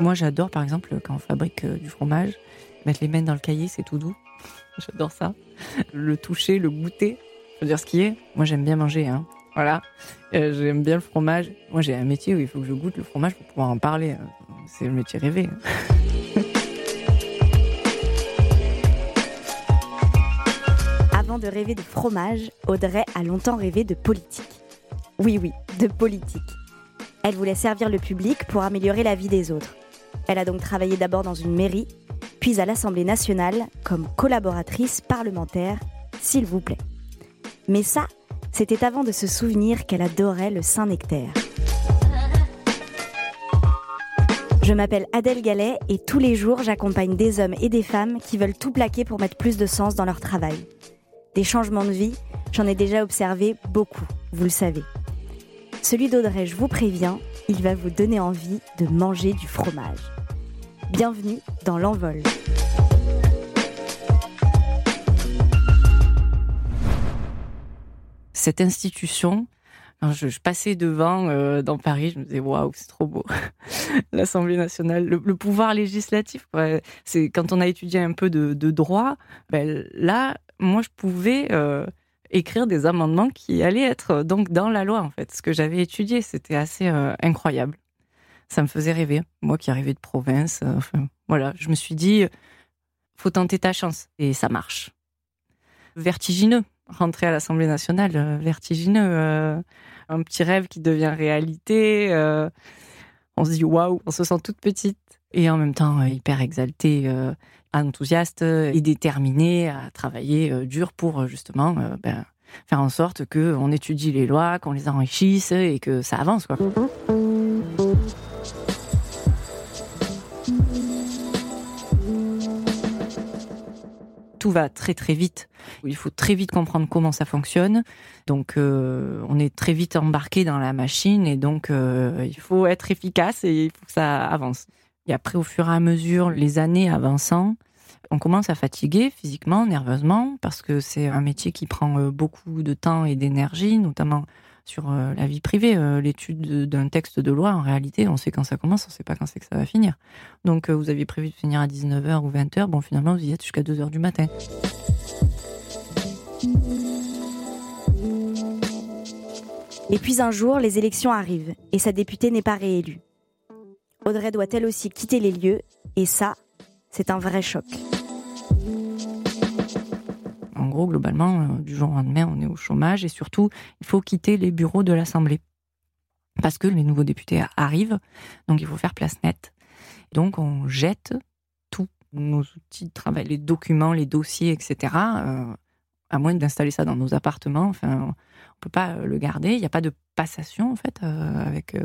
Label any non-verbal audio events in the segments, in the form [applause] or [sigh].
Moi, j'adore, par exemple, quand on fabrique du fromage, mettre les mains dans le cahier, c'est tout doux. [laughs] J'adore ça. Le toucher, le goûter. Faut dire ce qui est. Moi, j'aime bien manger. Hein. Voilà. Euh, j'aime bien le fromage. Moi, j'ai un métier où il faut que je goûte le fromage pour pouvoir en parler. C'est le métier rêvé. [laughs] Avant de rêver de fromage, Audrey a longtemps rêvé de politique. Oui, oui, de politique. Elle voulait servir le public pour améliorer la vie des autres. Elle a donc travaillé d'abord dans une mairie, puis à l'Assemblée nationale comme collaboratrice parlementaire, s'il vous plaît. Mais ça, c'était avant de se souvenir qu'elle adorait le Saint-Nectaire. Je m'appelle Adèle Gallet et tous les jours j'accompagne des hommes et des femmes qui veulent tout plaquer pour mettre plus de sens dans leur travail. Des changements de vie, j'en ai déjà observé beaucoup, vous le savez. Celui d'Audrey, je vous préviens, il va vous donner envie de manger du fromage. Bienvenue dans l'envol. Cette institution, je, passais devant euh, dans Paris, je me disais waouh, c'est trop beau. [laughs] L'Assemblée nationale, le, pouvoir législatif. C'est quand on a étudié un peu de, droit, ben, là, moi, je pouvais euh, écrire des amendements qui allaient être donc dans la loi en fait. Ce que j'avais étudié, c'était assez euh, incroyable ça me faisait rêver. Moi qui arrivais de province, euh, voilà, je me suis dit, faut tenter ta chance. Et ça marche. Vertigineux, rentrer à l'Assemblée nationale, euh, vertigineux. Euh, un petit rêve qui devient réalité. on se dit, waouh, on se sent toute petite. Et en même temps, hyper exaltée, enthousiaste et déterminée à travailler dur pour justement ben, faire en sorte qu'on étudie les lois, qu'on les enrichisse et que ça avance. Quoi. Va très très vite. Il faut très vite comprendre comment ça fonctionne. Donc euh, on est très vite embarqué dans la machine et donc euh, il faut être efficace et il faut que ça avance. Et après, au fur et à mesure, les années avançant, on commence à fatiguer physiquement, nerveusement, parce que c'est un métier qui prend euh, beaucoup de temps et d'énergie, notamment sur euh, la vie privée. Euh, l'étude d'un texte de loi, en réalité, on sait quand ça commence, on sait pas quand c'est que ça va finir. Donc, euh, vous aviez prévu de finir à 19h ou 20h, bon, finalement, vous y êtes jusqu'à 2h du matin. Et puis un jour, les élections arrivent et sa députée n'est pas réélue. Audrey doit elle aussi quitter les lieux? Et ça, c'est un vrai choc globalement, euh, du jour au lendemain, on est au chômage et surtout, il faut quitter les bureaux de l'Assemblée. Parce que les nouveaux députés arrivent, donc il faut faire place nette. Donc on jette tous nos outils de travail, les documents, les dossiers, etc. Euh, à moins d'installer ça dans nos appartements. Enfin, on peut pas le garder. Il n'y a pas de passation en fait euh, avec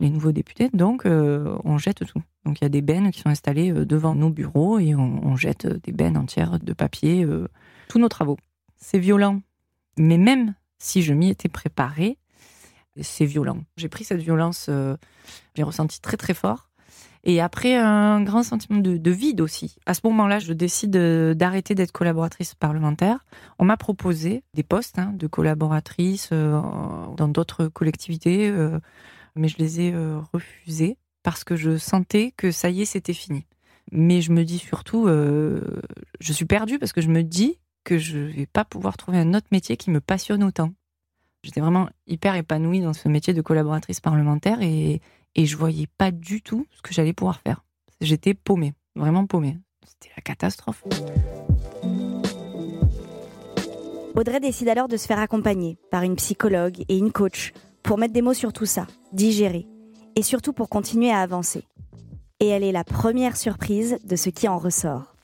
les nouveaux députés. Donc on jette tout. Donc il y a des bennes qui sont installées devant nos bureaux et on, jette des bennes entières de papier tous nos travaux. C'est violent. Mais même si je m'y étais préparée, c'est violent. J'ai pris cette violence, euh, j'ai ressenti très très fort. Et après, un grand sentiment de, vide aussi. À ce moment-là, je décide d'arrêter d'être collaboratrice parlementaire. On m'a proposé des postes hein, de collaboratrice euh, dans d'autres collectivités, euh, mais je les ai refusés parce que je sentais que ça y est, c'était fini. Mais je me dis surtout, je suis perdue parce que je me dis que je vais pas pouvoir trouver un autre métier qui me passionne autant. J'étais vraiment hyper épanouie dans ce métier de collaboratrice parlementaire et, et je voyais pas du tout ce que j'allais pouvoir faire. J'étais paumée, vraiment paumée. C'était la catastrophe. Audrey décide alors de se faire accompagner par une psychologue et une coach pour mettre des mots sur tout ça, digérer, et surtout pour continuer à avancer. Et elle est la première surprise de ce qui en ressort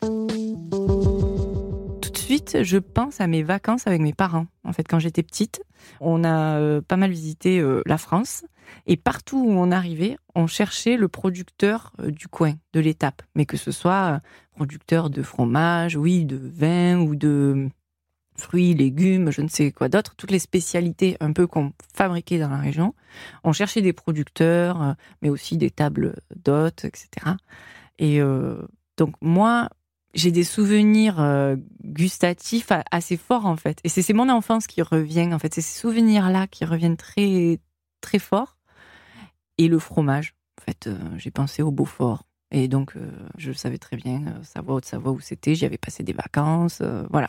suite, je pense à mes vacances avec mes parents. En fait, quand j'étais petite, on a euh, pas mal visité euh, la France. Et partout où on arrivait, on cherchait le producteur euh, du coin, de l'étape. Mais que ce soit producteur de fromage, oui, de vin ou de fruits, légumes, je ne sais quoi d'autre, toutes les spécialités un peu qu'on fabriquait dans la région. On cherchait des producteurs, mais aussi des tables d'hôtes, etc. Et donc moi, j'ai des souvenirs euh, gustatifs assez forts en fait. Et c'est mon enfance qui revient en fait. C'est ces souvenirs-là qui reviennent très très fort. Et le fromage. En fait, j'ai pensé au Beaufort. Et donc, je savais très bien Savoie, Haute-Savoie où c'était. J'y avais passé des vacances. voilà.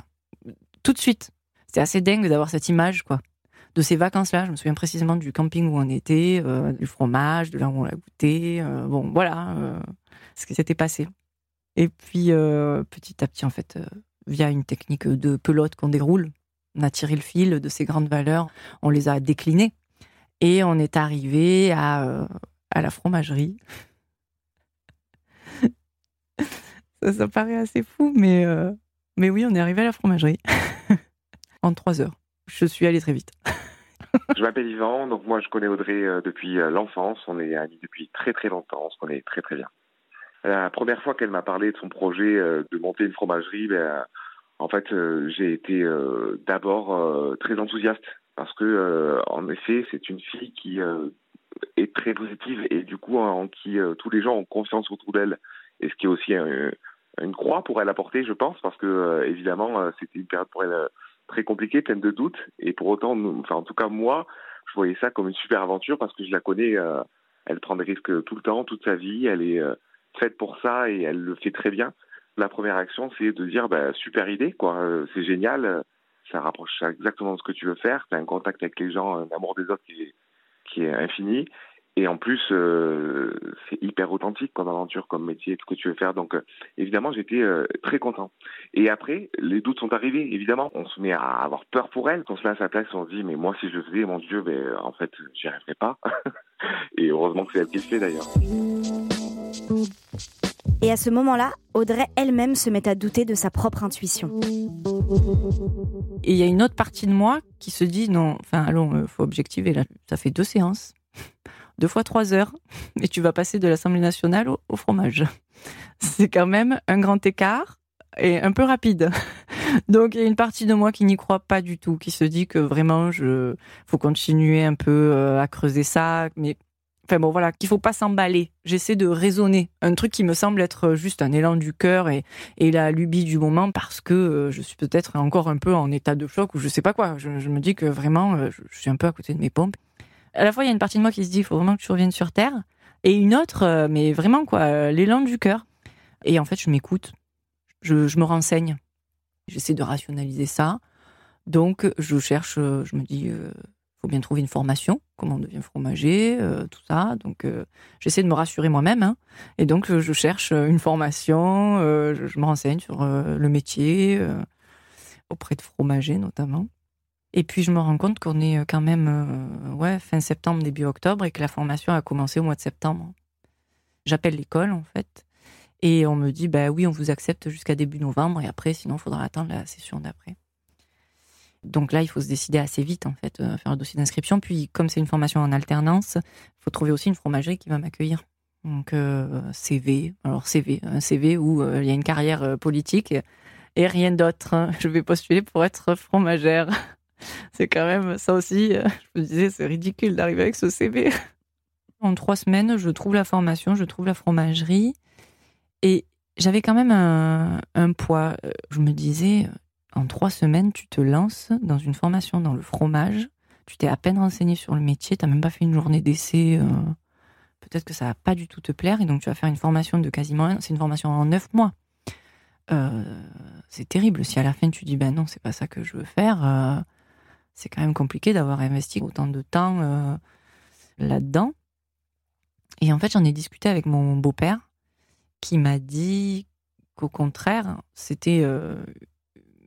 Tout de suite. C'était assez dingue d'avoir cette image, quoi de ces vacances-là. Je me souviens précisément du camping où on était, euh, du fromage, de là où on l'a goûté. Euh, bon, voilà euh, ce qui s'était passé. Et puis, petit à petit, en fait, via une technique de pelote qu'on déroule, on a tiré le fil de ces grandes valeurs, on les a déclinées. Et on est arrivé à, la fromagerie. [laughs] ça, ça paraît assez fou, mais, mais oui, on est arrivé à la fromagerie [laughs] en trois heures. Je suis allée très vite. Je m'appelle Yvan, donc moi je connais Audrey euh, depuis euh, l'enfance, on est amis depuis très très longtemps, on se connaît très très bien. La première fois qu'elle m'a parlé de son projet euh, de monter une fromagerie, ben, en fait j'ai été d'abord très enthousiaste. Parce que en effet c'est une fille qui est très positive et du coup en qui tous les gens ont confiance autour d'elle. Et ce qui est aussi une croix pour elle apporter je pense. Parce que évidemment c'était une période pour elle très compliquée, pleine de doutes. Et pour autant, enfin, en tout cas, moi, je voyais ça comme une super aventure parce que je la connais. Euh, elle prend des risques tout le temps, toute sa vie. Elle est euh, faite pour ça et elle le fait très bien. La première action, c'est de dire, bah, super idée, quoi. Euh, c'est génial. Ça rapproche exactement de ce que tu veux faire. Tu as un contact avec les gens, un amour des autres qui est, qui est infini. Et en plus, euh, c'est hyper authentique comme aventure, comme métier, tout ce que tu veux faire. Donc, euh, évidemment, j'étais euh, très content. Et après, les doutes sont arrivés. Évidemment, on se met à avoir peur pour elle. Quand on se met à sa place, on se dit, mais moi, si je le faisais, mon Dieu, ben, en fait, j'y arriverais pas. [laughs] Et heureusement que c'est elle qui le fait, d'ailleurs. Et à ce moment-là, Audrey elle-même se met à douter de sa propre intuition. Et il y a une autre partie de moi qui se dit, non, enfin, allons, faut objectiver là. Ça fait deux séances deux fois trois heures, [laughs] et tu vas passer de l'Assemblée nationale au, fromage. [laughs] C'est quand même un grand écart et un peu rapide. [laughs] Donc il y a une partie de moi qui n'y croit pas du tout, qui se dit que vraiment je faut continuer un peu euh, à creuser ça, mais enfin bon voilà, qu'il faut pas s'emballer. J'essaie de raisonner un truc qui me semble être juste un élan du cœur et, la lubie du moment parce que euh, je suis peut-être encore un peu en état de choc ou je sais pas quoi. Je, me dis que vraiment euh, je suis un peu à côté de mes pompes à la fois, il y a une partie de moi qui se dit, il faut vraiment que tu reviennes sur Terre. Et une autre, euh, mais vraiment, quoi, euh, l'élan du cœur. Et en fait, je m'écoute. Je, me renseigne. J'essaie de rationaliser ça. Donc, je cherche, euh, je me dis, il faut bien trouver une formation, comment on devient fromager, tout ça. Donc, j'essaie de me rassurer moi-même. Hein. Et donc, je cherche une formation, je, me renseigne sur le métier, auprès de fromagers notamment. Et puis je me rends compte qu'on est euh, quand même euh, fin septembre, début octobre et que la formation a commencé au mois de septembre. J'appelle l'école en fait et on me dit bah oui, on vous accepte jusqu'à début novembre et après sinon il faudra attendre la session d'après. Donc là, il faut se décider assez vite en fait, à euh, faire le dossier d'inscription. Puis comme c'est une formation en alternance, il faut trouver aussi une fromagerie qui va m'accueillir. Donc CV, alors CV, un CV où il y a une carrière politique et rien d'autre. Hein. [laughs] Je vais postuler pour être fromagère. [laughs] c'est quand même ça aussi. Euh, je me disais, c'est ridicule d'arriver avec ce CV. [laughs] En trois semaines, je trouve la formation, je trouve la fromagerie. Et j'avais quand même un, poids. Euh, je me disais, en trois semaines, tu te lances dans une formation dans le fromage. Tu t'es à peine renseigné sur le métier, tu n'as même pas fait une journée d'essai. Euh, peut-être que ça va pas du tout te plaire. Et donc, tu vas faire une formation de quasiment. C'est une formation en neuf mois. c'est terrible. Si à la fin tu dis ben non, c'est pas ça que je veux faire, c'est quand même compliqué d'avoir investi autant de temps euh, là-dedans. Et en fait, j'en ai discuté avec mon beau-père qui m'a dit qu'au contraire, c'était euh,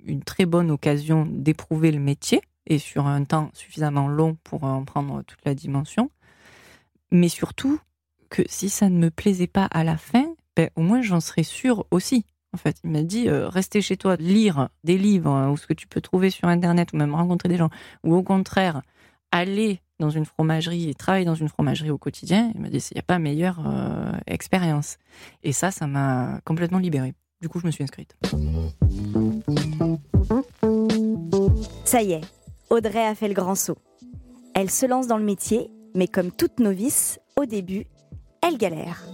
une très bonne occasion d'éprouver le métier et sur un temps suffisamment long pour en prendre toute la dimension. Mais surtout, que si ça ne me plaisait pas à la fin, ben, au moins j'en serais sûre aussi. En fait, il m'a dit euh, rester chez toi, lire des livres hein, ou ce que tu peux trouver sur internet ou même rencontrer des gens, ou au contraire aller dans une fromagerie et travailler dans une fromagerie au quotidien. Il m'a dit il n'y a pas meilleure euh, expérience. Et ça, ça m'a complètement libérée. Du coup, je me suis inscrite. Ça y est, Audrey a fait le grand saut. Elle se lance dans le métier, mais comme toute novice, au début, elle galère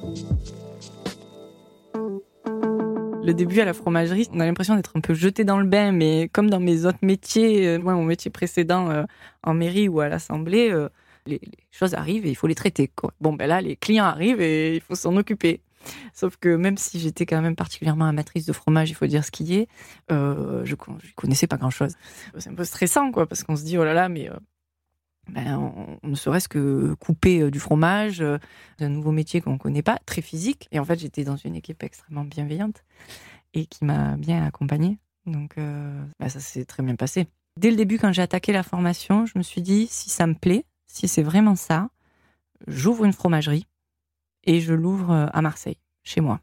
le début à la fromagerie, on a l'impression d'être un peu jeté dans le bain, mais comme dans mes autres métiers, euh, moi, mon métier précédent euh, en mairie ou à l'Assemblée, euh, Les, choses arrivent et il faut les traiter. Bon, ben là, les clients arrivent et il faut s'en occuper. Sauf que même si j'étais quand même particulièrement amatrice de fromage, il faut dire ce qui est, euh, je, ne connaissais pas grand-chose. C'est un peu stressant, quoi, parce qu'on se dit, oh là là, mais ben, on, ne serait-ce que couper euh, du fromage, un nouveau métier qu'on ne connaît pas, très physique. Et en fait, j'étais dans une équipe extrêmement bienveillante et qui m'a bien accompagnée. Donc, ben, ça s'est très bien passé. Dès le début, quand j'ai attaqué la formation, je me suis dit, si ça me plaît, si c'est vraiment ça, j'ouvre une fromagerie et je l'ouvre euh, à Marseille, chez moi.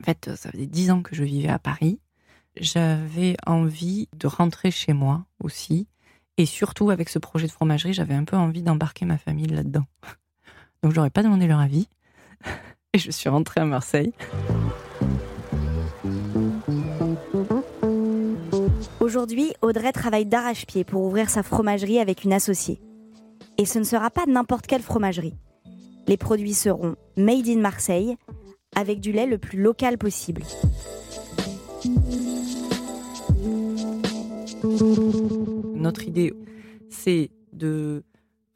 En fait, ça faisait dix ans que je vivais à Paris. J'avais envie de rentrer chez moi aussi. Et surtout, avec ce projet de fromagerie, j'avais un peu envie d'embarquer ma famille là-dedans. [laughs] Donc, je n'aurais pas demandé leur avis. [laughs] Et je suis rentrée à Marseille. Aujourd'hui, Audrey travaille d'arrache-pied pour ouvrir sa fromagerie avec une associée. Et ce ne sera pas n'importe quelle fromagerie. Les produits seront made in Marseille, avec du lait le plus local possible. Notre idée, c'est de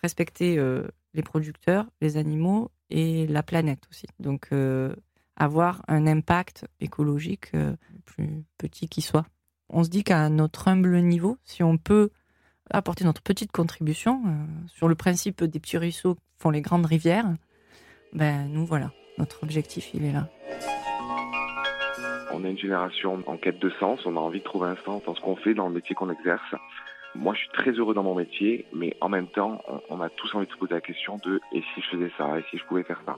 respecter euh, les producteurs, les animaux et la planète aussi. Donc, euh, avoir un impact écologique euh, plus petit qui soit. On se dit qu'à notre humble niveau, si on peut apporter notre petite contribution sur le principe des petits ruisseaux font les grandes rivières, ben nous voilà, notre objectif il est là. On est une génération en quête de sens, on a envie de trouver un sens dans ce qu'on fait, dans le métier qu'on exerce. Moi, je suis très heureux dans mon métier, mais en même temps, on, a tous envie de se poser la question de et si je faisais ça, et si je pouvais faire ça?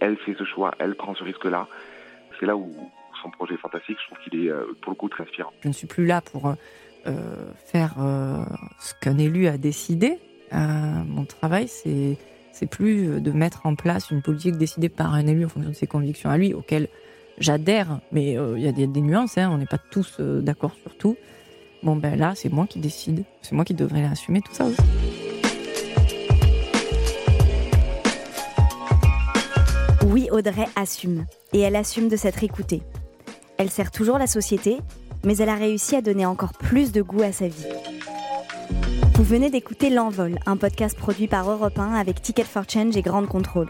Elle fait ce choix, elle prend ce risque-là. C'est là où son projet est fantastique. Je trouve qu'il est euh, pour le coup très inspirant. Je ne suis plus là pour euh, euh, faire ce qu'un élu a décidé. Mon travail, c'est c'est plus de mettre en place une politique décidée par un élu en fonction de ses convictions à lui, auxquelles j'adhère, mais il y a des, nuances, hein, on n'est pas tous d'accord sur tout. Bon, ben là, c'est moi qui décide. C'est moi qui devrais assumer tout ça aussi. Oui, Audrey assume. Et elle assume de s'être écoutée. Elle sert toujours la société, mais elle a réussi à donner encore plus de goût à sa vie. Vous venez d'écouter L'Envol, un podcast produit par Europe 1 avec Ticket for Change et Grande Contrôle.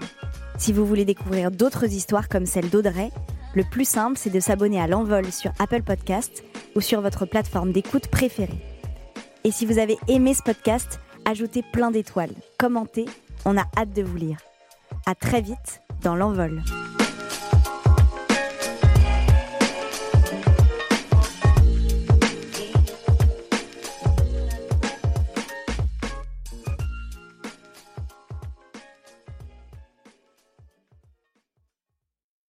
Si vous voulez découvrir d'autres histoires comme celle d'Audrey, le plus simple, c'est de s'abonner à L'Envol sur Apple Podcast ou sur votre plateforme d'écoute préférée. Et si vous avez aimé ce podcast, ajoutez plein d'étoiles, commentez, on a hâte de vous lire. À très vite dans L'Envol.